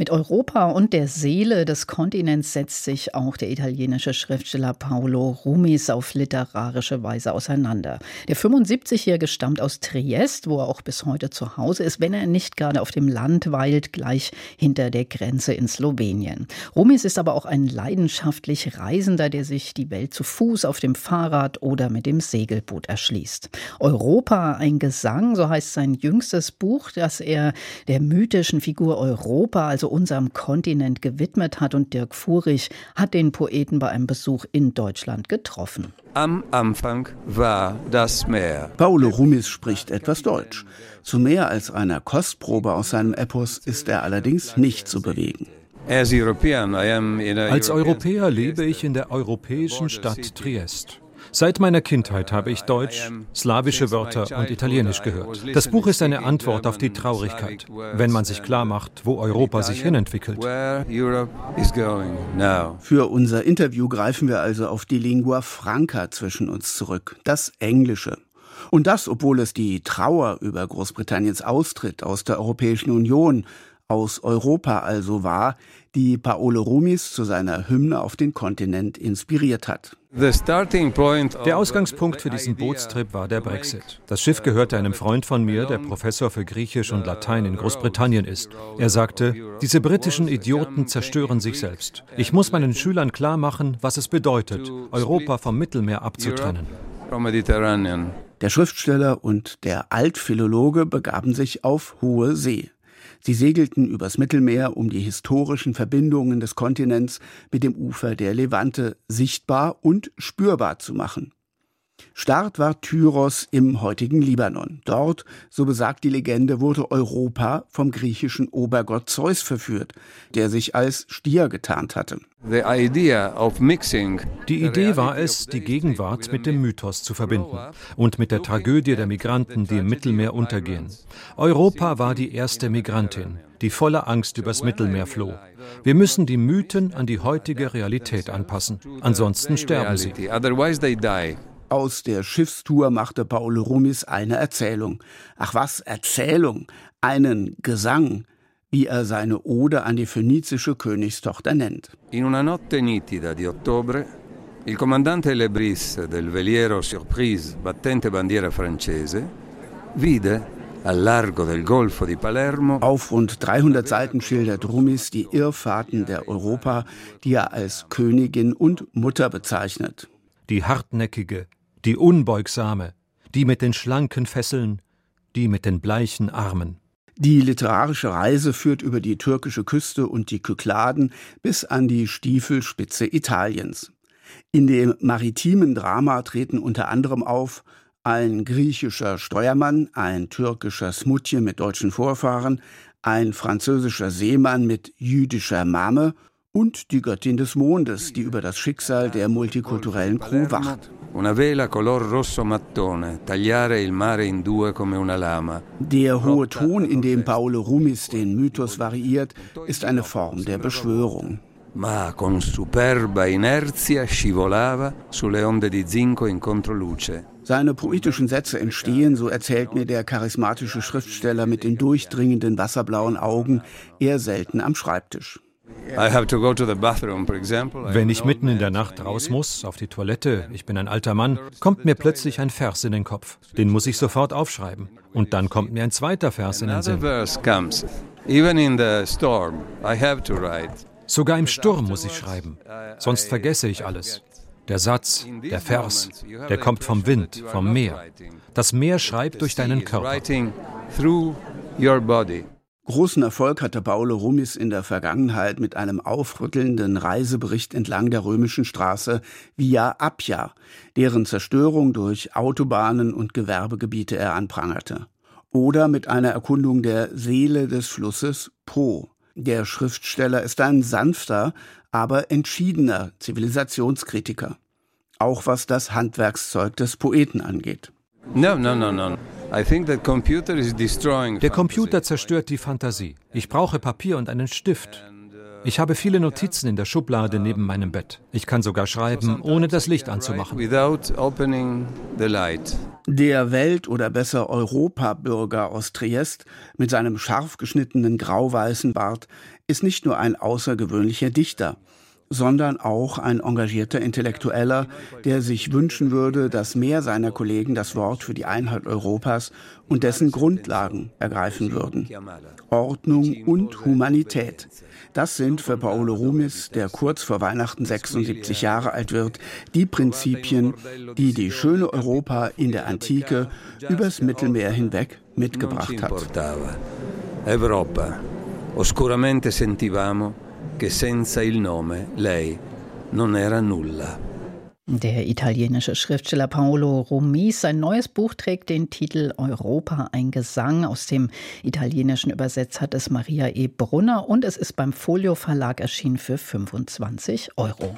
mit Europa und der Seele des Kontinents setzt sich auch der italienische Schriftsteller Paolo Rumis auf literarische Weise auseinander. Der 75-Jährige stammt aus Triest, wo er auch bis heute zu Hause ist, wenn er nicht gerade auf dem Land weilt, gleich hinter der Grenze in Slowenien. Rumis ist aber auch ein leidenschaftlich Reisender, der sich die Welt zu Fuß, auf dem Fahrrad oder mit dem Segelboot erschließt. Europa, ein Gesang, so heißt sein jüngstes Buch, das er der mythischen Figur Europa, also unserem Kontinent gewidmet hat. Und Dirk Furich hat den Poeten bei einem Besuch in Deutschland getroffen. Am Anfang war das Meer. Paolo Rumis spricht etwas Deutsch. Zu mehr als einer Kostprobe aus seinem Epos ist er allerdings nicht zu bewegen. Als Europäer lebe ich in der europäischen Stadt Triest. Seit meiner Kindheit habe ich Deutsch, slawische Wörter und Italienisch gehört. Das Buch ist eine Antwort auf die Traurigkeit, wenn man sich klar macht, wo Europa sich hinentwickelt. Für unser Interview greifen wir also auf die Lingua Franca zwischen uns zurück, das Englische. Und das, obwohl es die Trauer über Großbritanniens Austritt aus der Europäischen Union aus Europa also war, die Paolo Rumis zu seiner Hymne auf den Kontinent inspiriert hat. Der Ausgangspunkt für diesen Bootstrip war der Brexit. Das Schiff gehörte einem Freund von mir, der Professor für Griechisch und Latein in Großbritannien ist. Er sagte, diese britischen Idioten zerstören sich selbst. Ich muss meinen Schülern klar machen, was es bedeutet, Europa vom Mittelmeer abzutrennen. Der Schriftsteller und der Altphilologe begaben sich auf hohe See. Sie segelten übers Mittelmeer, um die historischen Verbindungen des Kontinents mit dem Ufer der Levante sichtbar und spürbar zu machen. Start war Tyros im heutigen Libanon. Dort, so besagt die Legende, wurde Europa vom griechischen Obergott Zeus verführt, der sich als Stier getarnt hatte. Die Idee war es, die Gegenwart mit dem Mythos zu verbinden und mit der Tragödie der Migranten, die im Mittelmeer untergehen. Europa war die erste Migrantin, die voller Angst übers Mittelmeer floh. Wir müssen die Mythen an die heutige Realität anpassen, ansonsten sterben sie. Aus der Schiffstour machte Paolo Rumis eine Erzählung. Ach was, Erzählung, einen Gesang, wie er seine Ode an die phönizische Königstochter nennt. In una notte nitida di ottobre, il comandante Lebris del veliero Surprise, battente bandiera francese, vide al largo del Golfo di Palermo. Auf rund 300 Seiten schildert Rumis die Irrfahrten der Europa, die er als Königin und Mutter bezeichnet. Die hartnäckige, die Unbeugsame, die mit den schlanken Fesseln, die mit den bleichen Armen. Die literarische Reise führt über die türkische Küste und die Kykladen bis an die Stiefelspitze Italiens. In dem maritimen Drama treten unter anderem auf ein griechischer Steuermann, ein türkischer Smutje mit deutschen Vorfahren, ein französischer Seemann mit jüdischer Mame und die Göttin des Mondes, die über das Schicksal der multikulturellen Crew wacht. Una vela color rosso mattone, tagliare il mare in due come una lama. Der hohe Ton, in dem Paolo Rumis den Mythos variiert, ist eine Form der Beschwörung. Ma con superba inerzia scivolava sulle onde di zinco in controluce. Seine poetischen Sätze entstehen, so erzählt mir der charismatische Schriftsteller mit den durchdringenden wasserblauen Augen, eher selten am Schreibtisch. Wenn ich mitten in der Nacht raus muss, auf die Toilette, ich bin ein alter Mann, kommt mir plötzlich ein Vers in den Kopf. Den muss ich sofort aufschreiben. Und dann kommt mir ein zweiter Vers in den Sinn. Sogar im Sturm muss ich schreiben, sonst vergesse ich alles. Der Satz, der Vers, der kommt vom Wind, vom Meer. Das Meer schreibt durch deinen Körper. Großen Erfolg hatte Paolo Rumis in der Vergangenheit mit einem aufrüttelnden Reisebericht entlang der römischen Straße Via Appia, deren Zerstörung durch Autobahnen und Gewerbegebiete er anprangerte. Oder mit einer Erkundung der Seele des Flusses Po. Der Schriftsteller ist ein sanfter, aber entschiedener Zivilisationskritiker. Auch was das Handwerkszeug des Poeten angeht. No, no, no, no. Der Computer zerstört die Fantasie. Ich brauche Papier und einen Stift. Ich habe viele Notizen in der Schublade neben meinem Bett. Ich kann sogar schreiben, ohne das Licht anzumachen. Der Welt- oder besser Europabürger aus Triest mit seinem scharf geschnittenen grau-weißen Bart ist nicht nur ein außergewöhnlicher Dichter sondern auch ein engagierter Intellektueller, der sich wünschen würde, dass mehr seiner Kollegen das Wort für die Einheit Europas und dessen Grundlagen ergreifen würden. Ordnung und Humanität. Das sind für Paolo Rumis, der kurz vor Weihnachten 76 Jahre alt wird, die Prinzipien, die die schöne Europa in der Antike übers Mittelmeer hinweg mitgebracht hat. Europa, oscuramente sentivamo che senza il nome lei non era nulla. Der italienische Schriftsteller Paolo Rumis, sein neues Buch trägt den Titel Europa, ein Gesang. Aus dem Italienischen übersetzt hat es Maria E. Brunner und es ist beim Folio Verlag erschienen für 25 Euro.